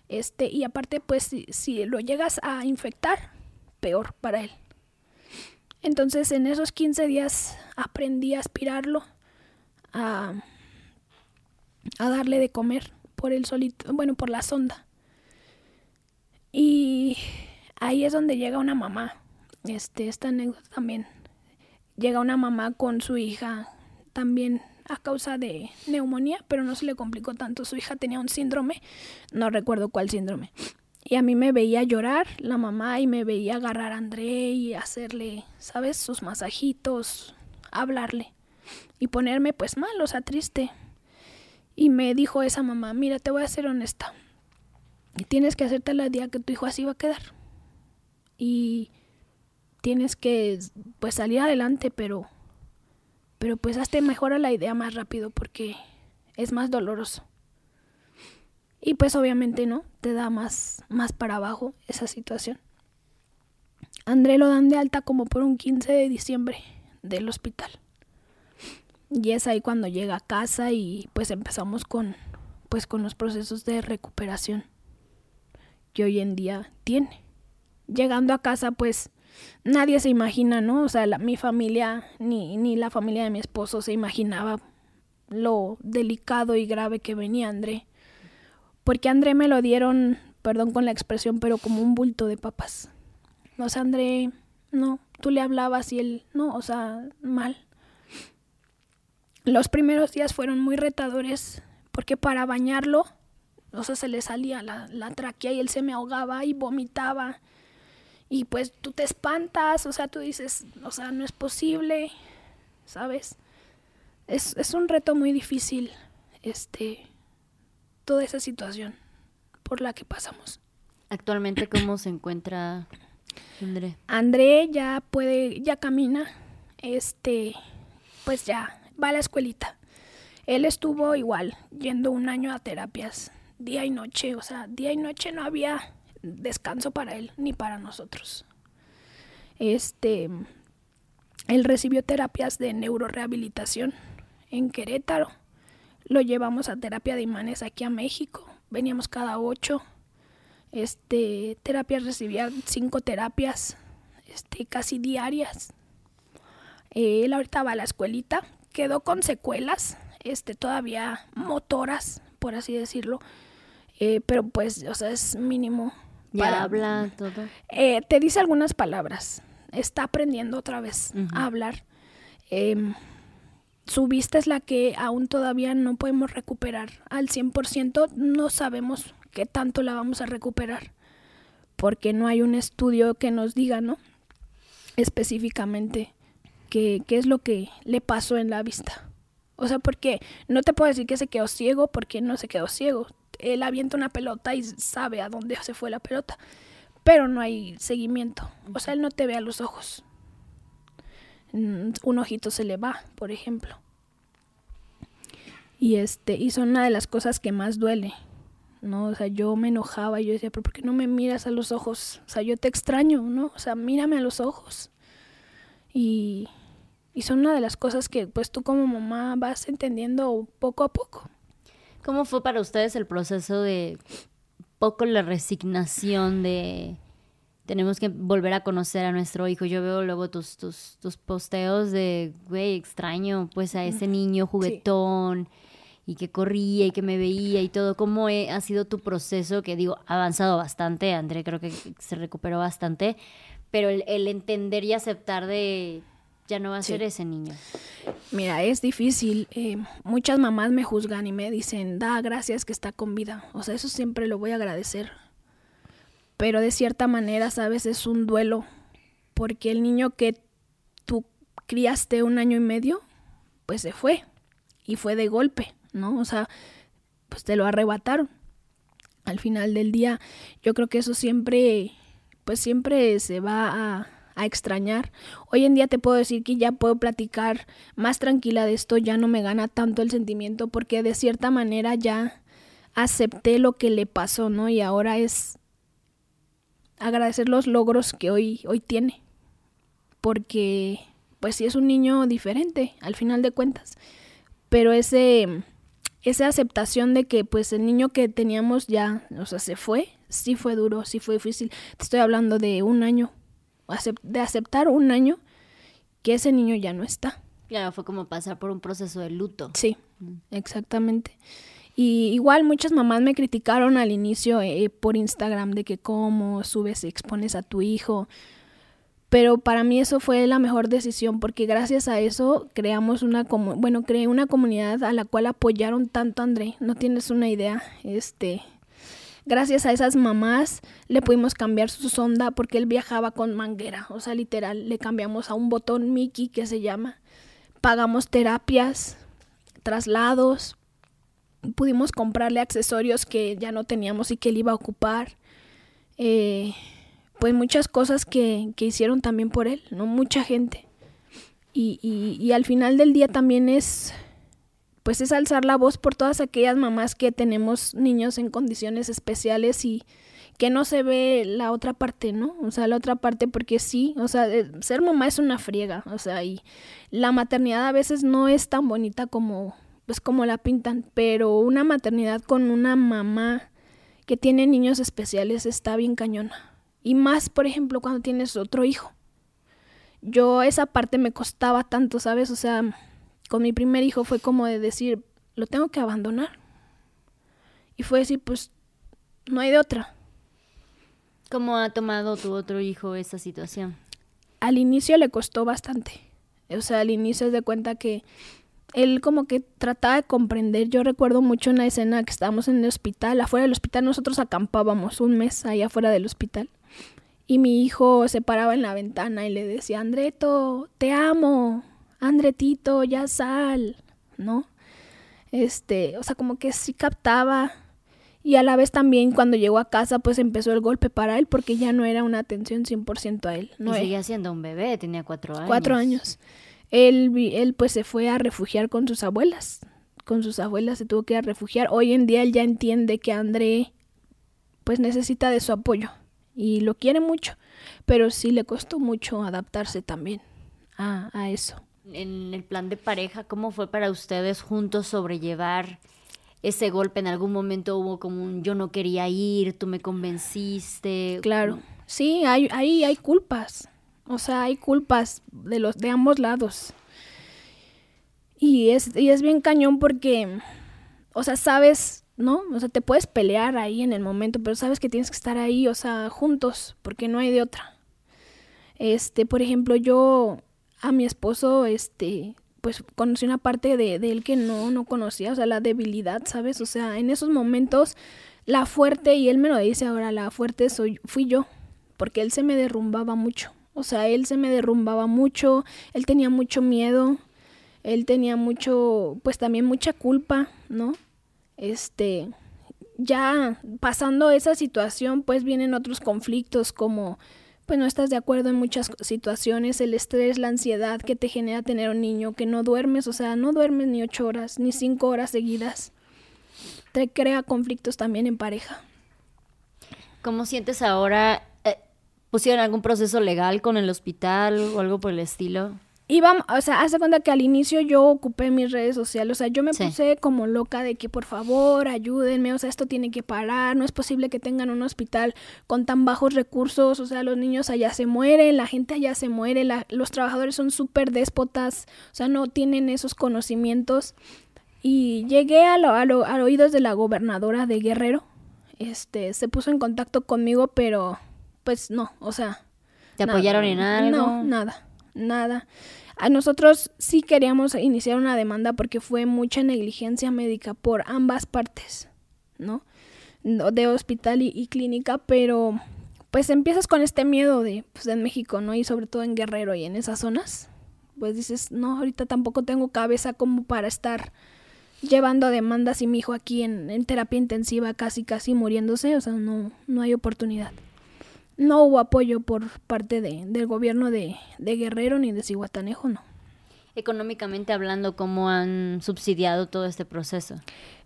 Este, y aparte pues si, lo llegas a infectar, peor para él. Entonces en esos 15 días aprendí a aspirarlo a, darle de comer por el solito, bueno, por la sonda. Y ahí es donde llega una mamá. Este, esta anécdota también. Llega una mamá con su hija también a causa de neumonía, pero no se le complicó tanto. Su hija tenía un síndrome, no recuerdo cuál síndrome. Y a mí me veía llorar la mamá y me veía agarrar a André y hacerle, ¿sabes? Sus masajitos, hablarle y ponerme pues mal, o sea, triste. Y me dijo esa mamá, mira, te voy a ser honesta. Y tienes que hacerte la idea que tu hijo así va a quedar. Y tienes que pues salir adelante, pero pero pues hazte mejora la idea más rápido porque es más doloroso. Y pues obviamente no, te da más más para abajo esa situación. André lo dan de alta como por un 15 de diciembre del hospital. Y es ahí cuando llega a casa y pues empezamos con pues con los procesos de recuperación que hoy en día tiene. Llegando a casa pues nadie se imagina, ¿no? O sea, mi familia ni, ni la familia de mi esposo se imaginaba lo delicado y grave que venía André. Porque André me lo dieron, perdón con la expresión, pero como un bulto de papas. O sea, André, no, tú le hablabas y él, no, o sea, mal. Los primeros días fueron muy retadores porque para bañarlo, o sea, se le salía la, la tráquea y él se me ahogaba y vomitaba. Y pues tú te espantas, o sea, tú dices, o sea, no es posible, ¿sabes? Es, es un reto muy difícil, este, toda esa situación por la que pasamos. Actualmente, ¿cómo se encuentra André? André ya puede, ya camina, este, pues ya va a la escuelita. Él estuvo igual, yendo un año a terapias, día y noche, o sea, día y noche no había descanso para él ni para nosotros. Este, él recibió terapias de neurorehabilitación en Querétaro. Lo llevamos a terapia de imanes aquí a México. Veníamos cada ocho. Este, terapias recibía cinco terapias, este, casi diarias. él ahorita va a la escuelita, quedó con secuelas, este, todavía motoras, por así decirlo, Eh, pero pues, o sea, es mínimo. Para- habla todo. Eh, te dice algunas palabras. Está aprendiendo otra vez a hablar. Em, su vista es la que aún todavía no podemos recuperar al 100%. No sabemos qué tanto la vamos a recuperar. Porque no hay un estudio que nos diga, ¿no? Específicamente qué, qué es lo que le pasó en la vista. O sea, porque no te puedo decir que se quedó ciego porque no se quedó ciego. Él avienta una pelota y sabe a dónde se fue la pelota pero no hay seguimiento. O sea, él no te ve a los ojos. Mm, Un ojito se le va, por ejemplo. Y este, y son una de las cosas que más duele. ¿no? O sea, yo me enojaba yo decía, pero ¿por qué no me miras a los ojos? O sea, yo te extraño, ¿no? O sea, mírame a los ojos. Y, y son una de las cosas que pues tú como mamá vas entendiendo poco a poco. ¿Cómo fue para ustedes el proceso de poco la resignación de tenemos que volver a conocer a nuestro hijo? Yo veo luego tus, tus, tus posteos de, güey, extraño pues a ese niño juguetón y que corría y que me veía y todo. ¿Cómo he- ha sido tu proceso? Que digo, ha avanzado bastante, André creo que se recuperó bastante, pero el, el entender y aceptar de ya no va a Sí. ser ese niño. Mira, es difícil. eh, muchas mamás me juzgan y me dicen, da gracias que está con vida. O sea, eso siempre lo voy a agradecer. Pero de cierta manera, sabes, es un duelo. Porque el niño que tú criaste un año y medio, pues se fue. Y fue de golpe, ¿no? O sea, pues te lo arrebataron. Al final del día, yo creo que eso siempre, pues siempre se va a, a extrañar. Hoy en día te puedo decir que ya puedo platicar más tranquila de esto, ya no me gana tanto el sentimiento porque de cierta manera ya acepté lo que le pasó, ¿no? Y ahora es agradecer los logros que hoy, hoy tiene. Porque, pues sí es un niño diferente, al final de cuentas. Pero ese, esa aceptación de que pues el niño que teníamos ya, o sea, se fue, sí fue duro, sí fue difícil. Te estoy hablando de un año, de aceptar un año que ese niño ya no está. Claro, fue como pasar por un proceso de luto. Sí, exactamente. Y igual muchas mamás me criticaron al inicio eh, por Instagram de que cómo subes y expones a tu hijo. Pero para mí eso fue la mejor decisión porque gracias a eso creamos una bueno, creé una comunidad a la cual apoyaron tanto a André, no tienes una idea. Este, gracias a esas mamás le pudimos cambiar su sonda porque él viajaba con manguera, o sea, literal, le cambiamos a un botón Mickey que se llama. Pagamos terapias, traslados, pudimos comprarle accesorios que ya no teníamos y que él iba a ocupar. Eh, pues muchas cosas que, que hicieron también por él, ¿no? Mucha gente. Y, y, y al final del día también es, pues es alzar la voz por todas aquellas mamás que tenemos niños en condiciones especiales y que no se ve la otra parte, ¿no? O sea, la otra parte porque sí, o sea, eh, ser mamá es una friega, o sea, y la maternidad a veces no es tan bonita como, pues como la pintan, pero una maternidad con una mamá que tiene niños especiales está bien cañona. Y más, por ejemplo, cuando tienes otro hijo. Yo esa parte me costaba tanto, ¿sabes? O sea, con mi primer hijo fue como de decir, lo tengo que abandonar. Y fue decir, pues, no hay de otra. ¿Cómo ha tomado tu otro hijo esa situación? Al inicio le costó bastante. O sea, al inicio es de cuenta que él como que trataba de comprender. Yo recuerdo mucho una escena que estábamos en el hospital. Afuera del hospital nosotros acampábamos un mes ahí afuera del hospital. Y mi hijo se paraba en la ventana y le decía, Andreto, te amo. Andretito, ya sal. ¿No? Este, o sea, como que sí captaba. Y a la vez también cuando llegó a casa pues empezó el golpe para él porque ya no era una atención 100% a él. No y seguía siendo un bebé, tenía cuatro años. cuatro años. Él, él pues se fue a refugiar con sus abuelas. Con sus abuelas se tuvo que ir a refugiar. Hoy en día él ya entiende que André pues necesita de su apoyo y lo quiere mucho, pero sí le costó mucho adaptarse también a, a eso. En el plan de pareja, ¿cómo fue para ustedes juntos sobrellevar ese golpe? En algún momento hubo como un yo no quería ir, tú me convenciste. Claro, sí, hay, hay, hay culpas. O sea, hay culpas de los de ambos lados. Y es, y es bien cañón porque, o sea, sabes ¿no? O sea, te puedes pelear ahí en el momento, pero sabes que tienes que estar ahí, o sea, juntos, porque no hay de otra. Este, por ejemplo, yo a mi esposo, este, pues conocí una parte de, él que no, no conocía, o sea, la debilidad, ¿sabes? O sea, en esos momentos, la fuerte, y él me lo dice ahora, la fuerte soy, fui yo, porque él se me derrumbaba mucho. O sea, él se me derrumbaba mucho, él tenía mucho miedo, él tenía mucho, pues también mucha culpa, ¿no? Este, ya pasando esa situación, pues vienen otros conflictos como, pues no estás de acuerdo en muchas situaciones, el estrés, la ansiedad que te genera tener un niño, que no duermes, o sea, no duermes ni ocho horas, ni cinco horas seguidas. Te crea conflictos también en pareja. ¿Cómo sientes ahora? Eh, ¿Pusieron algún proceso legal con el hospital o algo por el estilo? Vamos, o sea, hace cuenta que al inicio yo ocupé mis redes sociales, o sea, yo me puse como loca de que por favor ayúdenme, o sea, esto tiene que parar, no es posible que tengan un hospital con tan bajos recursos, o sea, los niños allá se mueren, la gente allá se muere, los trabajadores son súper déspotas, o sea, no tienen esos conocimientos. Y llegué a, lo, a, lo, a oídos de la gobernadora de Guerrero, este, se puso en contacto conmigo, pero pues no, o sea... ¿Te apoyaron en algo? No, nada nada. A nosotros sí queríamos iniciar una demanda porque fue mucha negligencia médica por ambas partes, ¿no? De hospital y, clínica, pero pues empiezas con este miedo de, pues en México, ¿no? Y sobre todo en Guerrero y en esas zonas, pues dices, no, ahorita tampoco tengo cabeza como para estar llevando demandas y mi hijo aquí en, en terapia intensiva casi casi muriéndose, o sea, no, no hay oportunidad no hubo apoyo por parte de, del gobierno de, Guerrero ni de Cihuatanejo, no. Económicamente hablando, ¿cómo han subsidiado todo este proceso?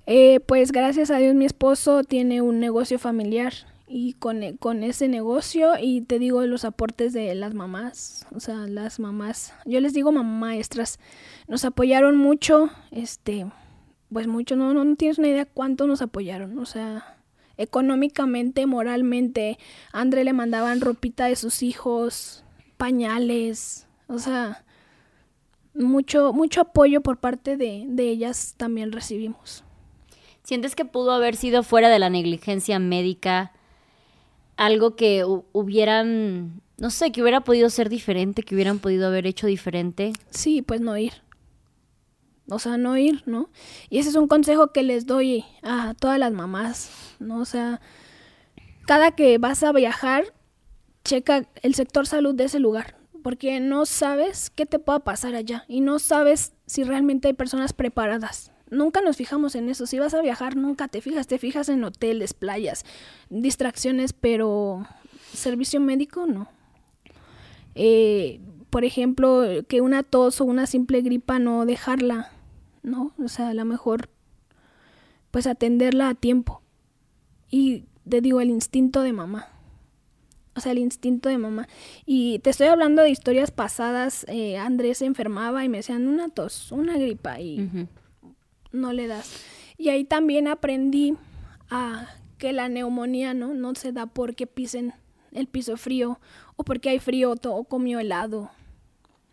Eh, pues gracias a Dios mi esposo tiene un negocio familiar y con, con, ese negocio y te digo los aportes de las mamás, o sea, las mamás, yo les digo mamá maestras, nos apoyaron mucho, este, pues mucho, no, no, no tienes una idea cuánto nos apoyaron, o sea, económicamente, moralmente. A André le mandaban ropita de sus hijos, pañales, o sea, mucho, mucho apoyo por parte de, de ellas también recibimos. ¿Sientes que pudo haber sido fuera de la negligencia médica algo que hubieran, no sé, que hubiera podido ser diferente, que hubieran podido haber hecho diferente? Sí, pues no ir o sea, no ir, ¿no? Y ese es un consejo que les doy a todas las mamás, ¿no? O sea, cada que vas a viajar, checa el sector salud de ese lugar, porque no sabes qué te pueda pasar allá y no sabes si realmente hay personas preparadas. Nunca nos fijamos en eso. Si vas a viajar, nunca te fijas. Te fijas en hoteles, playas, distracciones, pero servicio médico no. Eh, por ejemplo, que una tos o una simple gripa no dejarla ¿no? O sea, a lo mejor, pues atenderla a tiempo. Y te digo, el instinto de mamá. O sea, el instinto de mamá. Y te estoy hablando de historias pasadas. Eh, Andrés se enfermaba y me decían una tos, una gripa y no le das. Y ahí también aprendí a que la neumonía no, no se da porque pisen el piso frío o porque hay frío o comió helado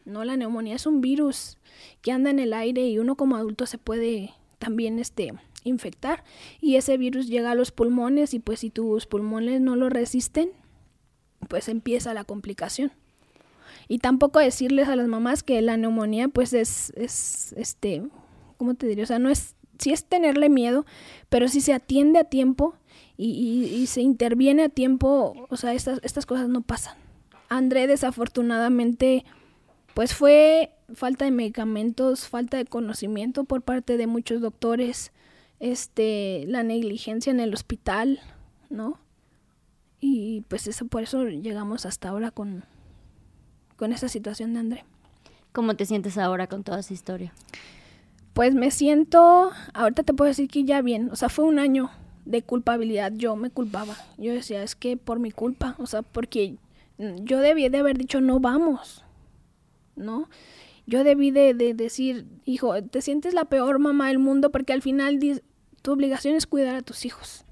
no, la neumonía es un virus que anda en el aire y uno como adulto se puede también este infectar y ese virus llega a los pulmones y pues si tus pulmones no lo resisten, pues empieza la complicación. Y tampoco decirles a las mamás que la neumonía pues es, es este, ¿cómo te diría? O sea, no es, sí es tenerle miedo, pero si se atiende a tiempo y, y, se interviene a tiempo, o sea, estas, estas cosas no pasan. André desafortunadamente pues fue falta de medicamentos, falta de conocimiento por parte de muchos doctores, este, la negligencia en el hospital, ¿no? Y pues eso por eso llegamos hasta ahora con, con esa situación de André. ¿Cómo te sientes ahora con toda esa historia? Pues me siento, ahorita te puedo decir que ya bien, o sea, fue un año de culpabilidad, yo me culpaba, yo decía, es que por mi culpa, o sea, porque yo debía de haber dicho no vamos, ¿no? Yo debí de, decir, hijo, te sientes la peor mamá del mundo porque al final tu obligación es cuidar a tus hijos.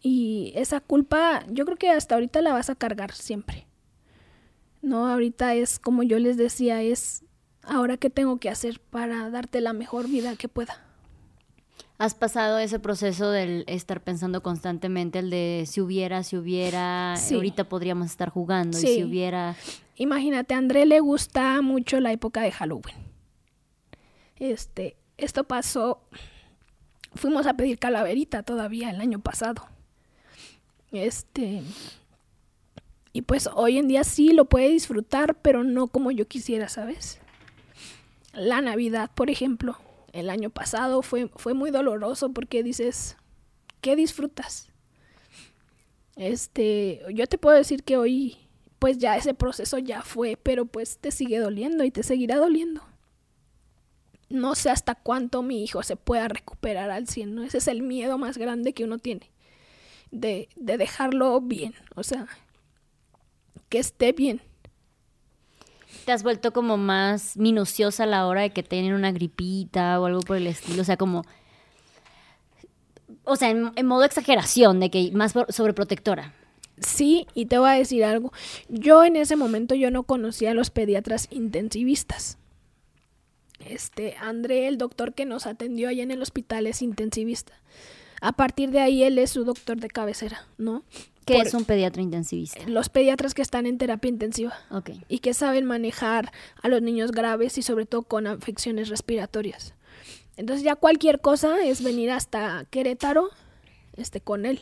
Y esa culpa, yo creo que hasta ahorita la vas a cargar siempre. No, ahorita es como yo les decía, es ahora qué tengo que hacer para darte la mejor vida que pueda. ¿Has pasado ese proceso del estar pensando constantemente, el de si hubiera, si hubiera, Sí. ahorita podríamos estar jugando y si hubiera... Imagínate, a André le gusta mucho la época de Halloween. Este, esto pasó. Fuimos a pedir calaverita todavía el año pasado. Este. Y pues hoy en día sí lo puede disfrutar, pero no como yo quisiera, ¿sabes? La Navidad, por ejemplo, el año pasado fue, fue muy doloroso porque dices, ¿qué disfrutas? Este, yo te puedo decir que hoy, pues ya ese proceso ya fue, pero pues te sigue doliendo y te seguirá doliendo. No sé hasta cuánto mi hijo se pueda recuperar al 100, ¿no? Ese es el miedo más grande que uno tiene, de, de dejarlo bien, o sea, que esté bien. ¿Te has vuelto como más minuciosa a la hora de que tienen una gripita o algo por el estilo? O sea, como... O sea, en, modo exageración, de que más sobreprotectora. Sí, y te voy a decir algo. Yo en ese momento yo no conocía a los pediatras intensivistas. Este, André, el doctor que nos atendió allá en el hospital es intensivista. A partir de ahí él es su doctor de cabecera, ¿no? Que Por- es un pediatra intensivista. Los pediatras que están en terapia intensiva Ok. y que saben manejar a los niños graves y sobre todo con afecciones respiratorias. Entonces ya cualquier cosa es venir hasta Querétaro este, con él,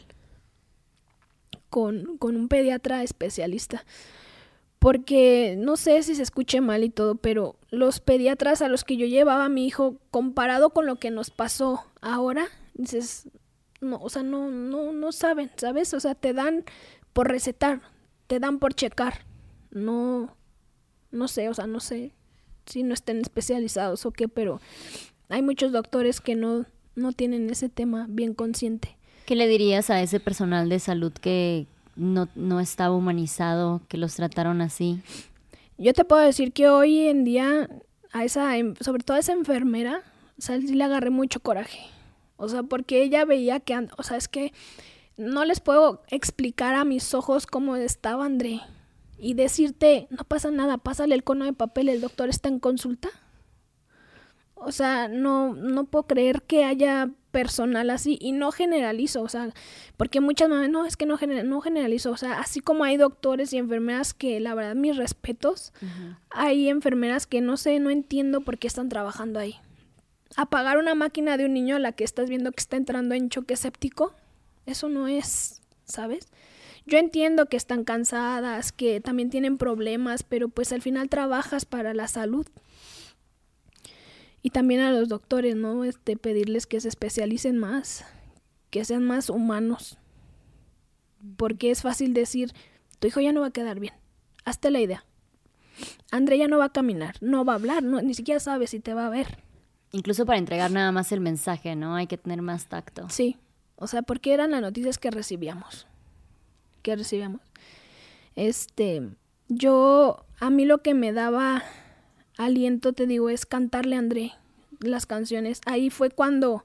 con, con un pediatra especialista. Porque no sé si se escuche mal y todo, pero los pediatras a los que yo llevaba a mi hijo, comparado con lo que nos pasó ahora, dices, no, o sea, no, no, no saben, ¿sabes? O sea, te dan por recetar, te dan por checar. No, no sé, o sea, no sé si no estén especializados o qué, pero hay muchos doctores que no, no tienen ese tema bien consciente. ¿Qué le dirías a ese personal de salud que no, no estaba humanizado, que los trataron así? Yo te puedo decir que hoy en día a esa, em- sobre todo a esa enfermera, o sea, sí le agarré mucho coraje. O sea, porque ella veía que, o sea, es que no les puedo explicar a mis ojos cómo estaba André y decirte, no pasa nada, pásale el cono de papel, el doctor está en consulta. O sea, no, no puedo creer que haya personal así y no generalizo, o sea, porque muchas mamás, no, es que no, gener- no generalizo, o sea, así como hay doctores y enfermeras que la verdad mis respetos, hay enfermeras que no sé, no entiendo por qué están trabajando ahí. Apagar una máquina de un niño a la que estás viendo que está entrando en choque séptico, eso no es, ¿sabes? Yo entiendo que están cansadas, que también tienen problemas, pero pues al final trabajas para la salud. Y también a los doctores, ¿no? Este, pedirles que se especialicen más, que sean más humanos. Porque es fácil decir, tu hijo ya no va a quedar bien. Hazte la idea. André ya no va a caminar, no va a hablar, no, ni siquiera sabe si te va a ver. Incluso para entregar nada más el mensaje, ¿no? Hay que tener más tacto. Sí, o sea, porque eran las noticias que recibíamos. Que recibíamos. Este, yo, a mí lo que me daba aliento, te digo, es cantarle a André las canciones. Ahí fue cuando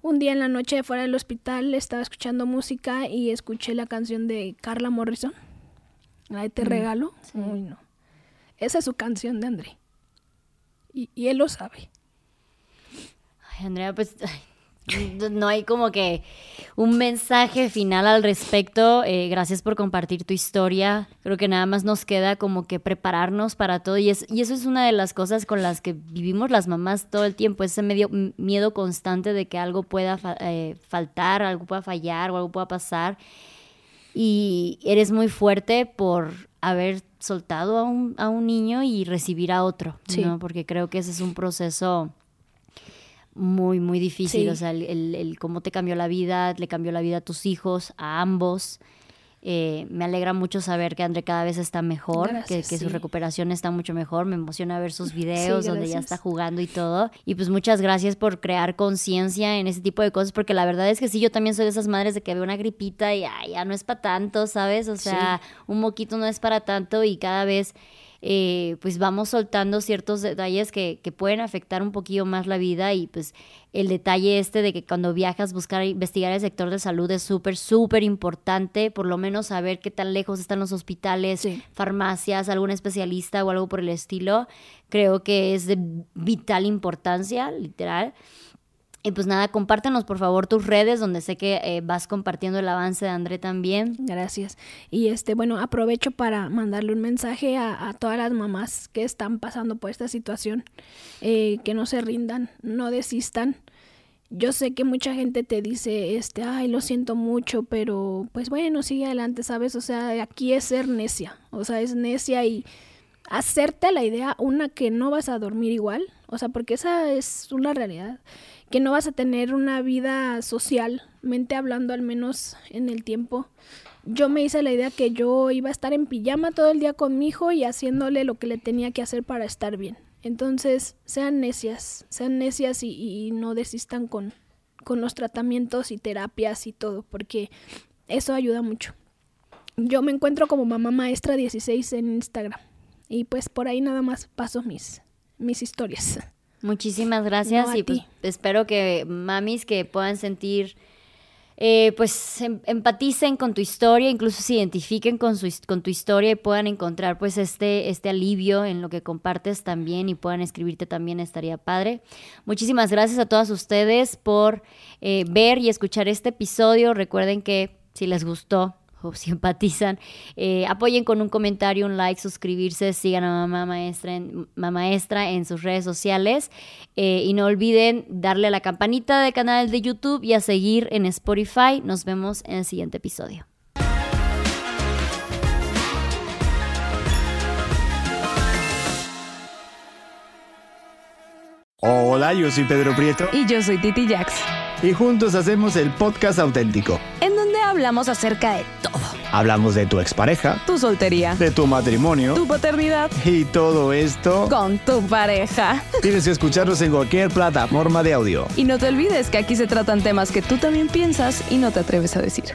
un día en la noche fuera del hospital estaba escuchando música y escuché la canción de Carla Morrison. La de Te Regalo. Uy, no. Esa es su canción de André. Y, y él lo sabe. Ay, Andrea, pues no hay como que un mensaje final al respecto. Eh, gracias por compartir tu historia. Creo que nada más nos queda como que prepararnos para todo. Y, es, y eso es una de las cosas con las que vivimos las mamás todo el tiempo. Ese medio, miedo constante de que algo pueda fa- eh, faltar, algo pueda fallar o algo pueda pasar. Y eres muy fuerte por haber soltado a un, a un niño y recibir a otro, Sí. ¿no? Porque creo que ese es un proceso muy, muy difícil. Sí. O sea, el, el- el cómo te cambió la vida, le cambió la vida a tus hijos, a ambos. Eh, me alegra mucho saber que André cada vez está mejor, que, Gracias, que su sí. recuperación está mucho mejor. Me emociona ver sus videos donde ya está jugando y todo. Y pues muchas gracias por crear conciencia en ese tipo de cosas, porque la verdad es que sí, yo también soy de esas madres de que veo una gripita y ay, ya no es para tanto, ¿sabes? O sea, un moquito no es para tanto y cada vez eh, pues vamos soltando ciertos detalles que, que pueden afectar un poquillo más la vida y pues el detalle este de que cuando viajas buscar investigar el sector de salud es súper, súper importante, por lo menos saber qué tan lejos están los hospitales, Sí. farmacias, algún especialista o algo por el estilo, creo que es de vital importancia, literal. Y pues nada, compártenos por favor tus redes donde sé que eh, vas compartiendo el avance de André también. Gracias. Y este, bueno, aprovecho para mandarle un mensaje a, todas las mamás que están pasando por esta situación, eh, que no se rindan, no desistan. Yo sé que mucha gente te dice, este, ay, lo siento mucho, pero pues bueno, sigue adelante, ¿sabes? O sea, aquí es ser necia, o sea, es necia y hacerte la idea, una, que no vas a dormir igual, o sea, porque esa es una realidad que no vas a tener una vida socialmente hablando, al menos en el tiempo. Yo me hice la idea que yo iba a estar en pijama todo el día con mi hijo y haciéndole lo que le tenía que hacer para estar bien. Entonces, sean necias, sean necias y, no desistan con, con los tratamientos y terapias y todo, porque eso ayuda mucho. Yo me encuentro como mamá maestra 16 en Instagram y pues por ahí nada más paso mis, mis historias. Muchísimas gracias y pues espero que mamis que puedan sentir, eh, pues em, empaticen con tu historia, incluso se identifiquen con, su, con tu historia y puedan encontrar pues este, este alivio en lo que compartes también y puedan escribirte también, estaría padre. Muchísimas gracias a todas ustedes por eh, ver y escuchar este episodio. Recuerden que si les gustó, o si empatizan, eh, apoyen con un comentario, un like, suscribirse, sigan a Mamá Maestra en, Mamá Maestra en sus redes sociales eh, y no olviden darle a la campanita del canal de YouTube y a seguir en Spotify. Nos vemos en el siguiente episodio. Hola, yo soy Pedro Prieto. Y yo soy Titi Jax. Y juntos hacemos el podcast auténtico hablamos acerca de todo. Hablamos de tu expareja, tu soltería, de tu matrimonio, tu paternidad y todo esto con tu pareja. Tienes que escucharnos en cualquier plataforma de audio. Y no te olvides que aquí se tratan temas que tú también piensas y no te atreves a decir.